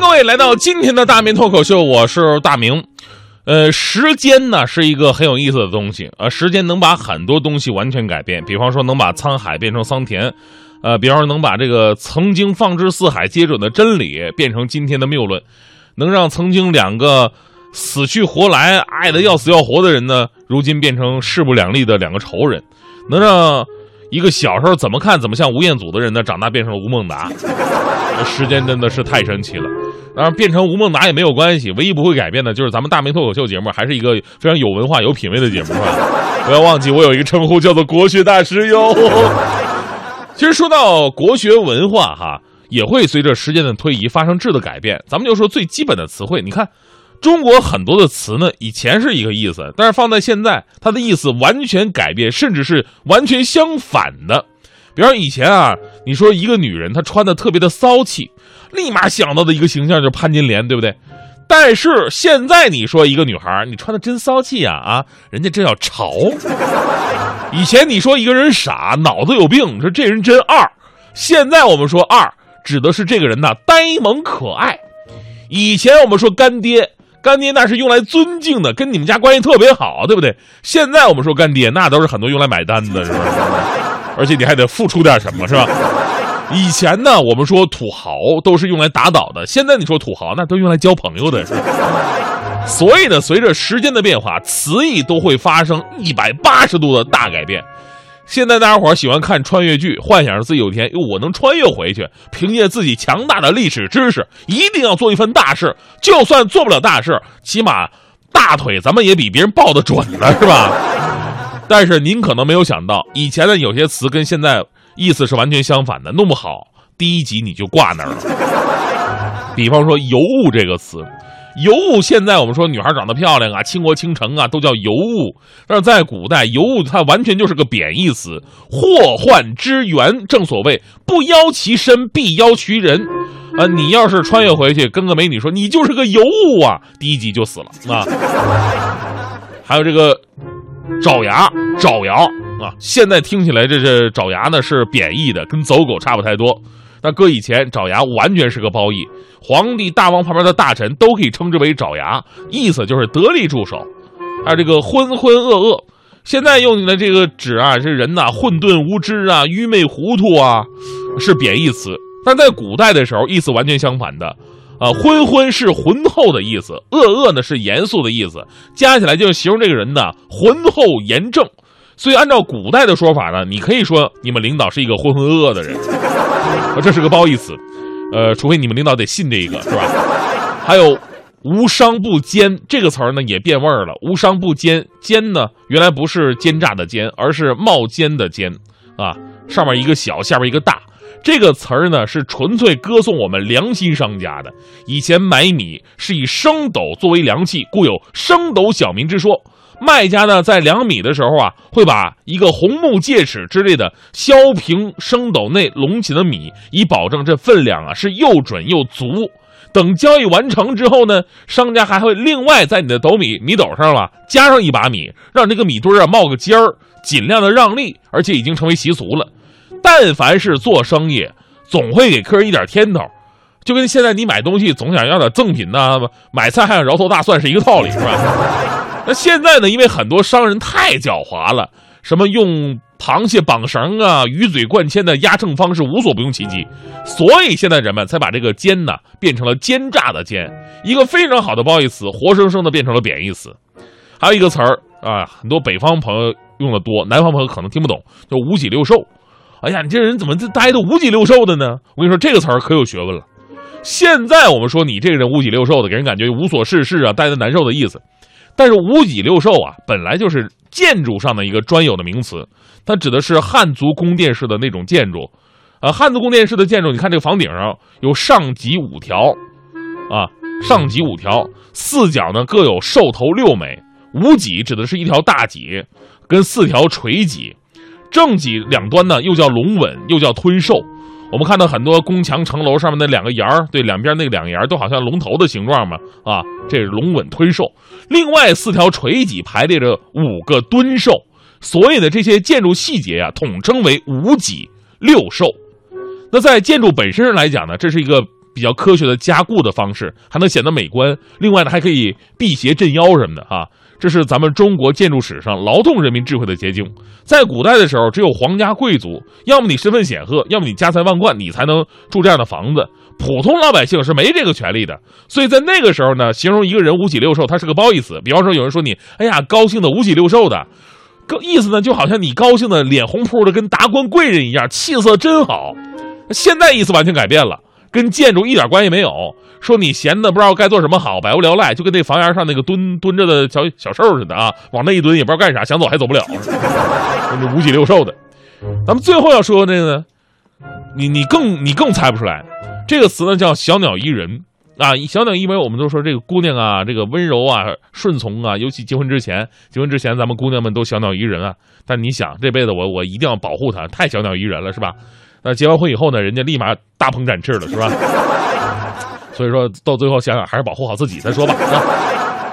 各位来到今天的大明脱口秀，我是大明。呃，时间呢是一个很有意思的东西，呃，时间能把很多东西完全改变，比方说能把沧海变成桑田，呃，比方说能把这个曾经放之四海皆准的真理变成今天的谬论，能让曾经两个死去活来、爱的要死要活的人呢，如今变成势不两立的两个仇人，能让一个小时候怎么看怎么像吴彦祖的人呢，长大变成了吴孟达。时间真的是太神奇了，当然变成吴孟达也没有关系，唯一不会改变的就是咱们大明脱口秀节目还是一个非常有文化、有品位的节目，是吧？不要忘记我有一个称呼叫做国学大师哟。其实说到国学文化哈，也会随着时间的推移发生质的改变。咱们就说最基本的词汇，你看中国很多的词呢，以前是一个意思，但是放在现在，它的意思完全改变，甚至是完全相反的。比方以前啊，你说一个女人她穿的特别的骚气，立马想到的一个形象就是潘金莲，对不对？但是现在你说一个女孩你穿的真骚气呀啊，人家这叫潮。以前你说一个人傻，脑子有病，你说这人真二。现在我们说二，指的是这个人呐呆萌可爱。以前我们说干爹，干爹那是用来尊敬的，跟你们家关系特别好，对不对？现在我们说干爹，那都是很多用来买单的，是吧？而且你还得付出点什么，是吧？以前呢，我们说土豪都是用来打倒的，现在你说土豪，那都用来交朋友的。所以呢，随着时间的变化，词义都会发生一百八十度的大改变。现在大家伙喜欢看穿越剧，幻想着自己有一天，我能穿越回去，凭借自己强大的历史知识，一定要做一番大事。就算做不了大事，起码大腿咱们也比别人抱得准了，是吧？但是您可能没有想到，以前的有些词跟现在意思是完全相反的，弄不好第一集你就挂那儿了。比方说“尤物”这个词，“尤物”现在我们说女孩长得漂亮啊、倾国倾城啊，都叫尤物。但是在古代，“尤物”它完全就是个贬义词，祸患之源。正所谓“不邀其身，必邀其人”。啊，你要是穿越回去跟个美女说你就是个尤物啊，第一集就死了啊。还有这个。爪牙、爪牙啊，现在听起来这是爪牙呢，是贬义的，跟走狗差不太多。那搁以前，爪牙完全是个褒义，皇帝、大王旁边的大臣都可以称之为爪牙，意思就是得力助手。还有这个浑浑噩噩，现在用你的这个指啊，这人呐，混沌无知啊，愚昧糊涂啊，是贬义词。但在古代的时候，意思完全相反的。啊，昏昏是浑厚的意思，噩噩呢是严肃的意思，加起来就是形容这个人呢浑厚严正。所以按照古代的说法呢，你可以说你们领导是一个浑浑噩噩的人，这是个褒义词。呃，除非你们领导得信这一个，是吧？还有无商不奸这个词儿呢也变味儿了，无商不奸，奸呢原来不是奸诈的奸，而是冒尖的尖，啊，上面一个小，下面一个大。这个词儿呢，是纯粹歌颂我们良心商家的。以前买米是以升斗作为量器，故有升斗小民之说。卖家呢，在量米的时候啊，会把一个红木戒尺之类的削平升斗内隆起的米，以保证这分量啊是又准又足。等交易完成之后呢，商家还会另外在你的斗米米斗上了加上一把米，让这个米堆啊冒个尖儿，尽量的让利，而且已经成为习俗了。但凡是做生意，总会给客人一点甜头，就跟现在你买东西总想要点赠品呐，买菜还想摇头大蒜是一个道理，是吧？那现在呢，因为很多商人太狡猾了，什么用螃蟹绑绳啊、鱼嘴灌铅的压秤方式无所不用其极，所以现在人们才把这个奸呢变成了奸诈的奸，一个非常好的褒义词，活生生的变成了贬义词。还有一个词儿啊，很多北方朋友用的多，南方朋友可能听不懂，叫五脊六兽。哎呀，你这人怎么这呆的五脊六兽的呢？我跟你说，这个词儿可有学问了。现在我们说你这个人五脊六兽的，给人感觉无所事事啊，呆的难受的意思。但是五脊六兽啊，本来就是建筑上的一个专有的名词，它指的是汉族宫殿式的那种建筑。啊，汉族宫殿式的建筑，你看这个房顶上有上脊五条，啊，上脊五条，四角呢各有兽头六枚。五脊指的是一条大脊，跟四条垂脊。正脊两端呢，又叫龙吻，又叫吞兽。我们看到很多宫墙城楼上面的两个檐儿，对，两边那两檐儿都好像龙头的形状嘛，啊，这是龙吻吞兽。另外四条垂脊排列着五个蹲兽，所以呢，这些建筑细节啊，统称为五脊六兽。那在建筑本身上来讲呢，这是一个比较科学的加固的方式，还能显得美观。另外呢，还可以辟邪镇妖什么的哈。这是咱们中国建筑史上劳动人民智慧的结晶。在古代的时候，只有皇家贵族，要么你身份显赫，要么你家财万贯，你才能住这样的房子。普通老百姓是没这个权利的。所以在那个时候呢，形容一个人五脊六兽，他是个褒义词。比方说，有人说你，哎呀，高兴的五脊六兽的，意思呢，就好像你高兴的脸红扑的，跟达官贵人一样，气色真好。现在意思完全改变了，跟建筑一点关系没有。说你闲的不知道该做什么好，百无聊赖，就跟那房檐上那个蹲蹲着的小小兽似的啊，往那一蹲也不知道干啥，想走还走不了，那五脊六兽的。咱们最后要说那个，你你更你更猜不出来，这个词呢叫小鸟依人啊。小鸟依人，我们都说这个姑娘啊，这个温柔啊，顺从啊，尤其结婚之前，结婚之前咱们姑娘们都小鸟依人啊。但你想这辈子我我一定要保护她，太小鸟依人了是吧？那结完婚以后呢，人家立马大鹏展翅了是吧？所以说到最后想想还是保护好自己再说吧。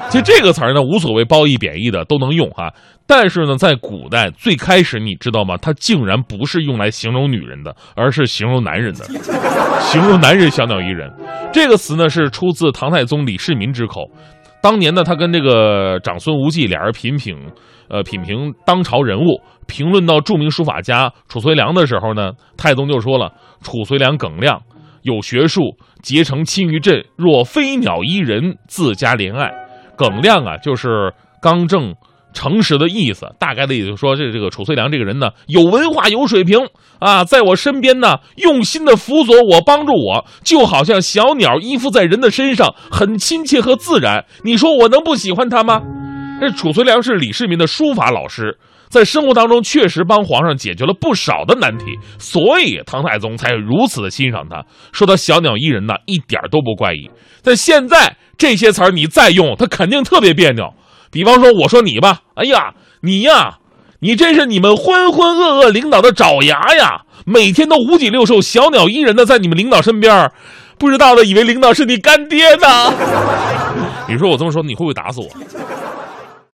其实这个词儿呢，无所谓褒义贬义的都能用哈。但是呢，在古代最开始你知道吗？它竟然不是用来形容女人的，而是形容男人的。形容男人小鸟依人，这个词呢是出自唐太宗李世民之口。当年呢，他跟这个长孙无忌俩人品评，呃，品评当朝人物，评论到著名书法家褚遂良的时候呢，太宗就说了：“褚遂良耿亮，有学术，结成亲于朕，若飞鸟依人，自家怜爱。”耿亮啊，就是刚正诚实的意思。大概的意思说，这这个褚遂良这个人呢，有文化，有水平啊，在我身边呢，用心的辅佐我，帮助我，就好像小鸟依附在人的身上，很亲切和自然。你说我能不喜欢他吗？这褚遂良是李世民的书法老师，在生活当中确实帮皇上解决了不少的难题，所以唐太宗才如此的欣赏他，说他小鸟依人呢，一点都不怪异。但现在。这些词儿你再用，他肯定特别别扭。比方说，我说你吧，哎呀，你呀，你真是你们浑浑噩噩领导的爪牙呀！每天都五脊六兽、小鸟依人的在你们领导身边，不知道的以为领导是你干爹呢。你说我这么说，你会不会打死我？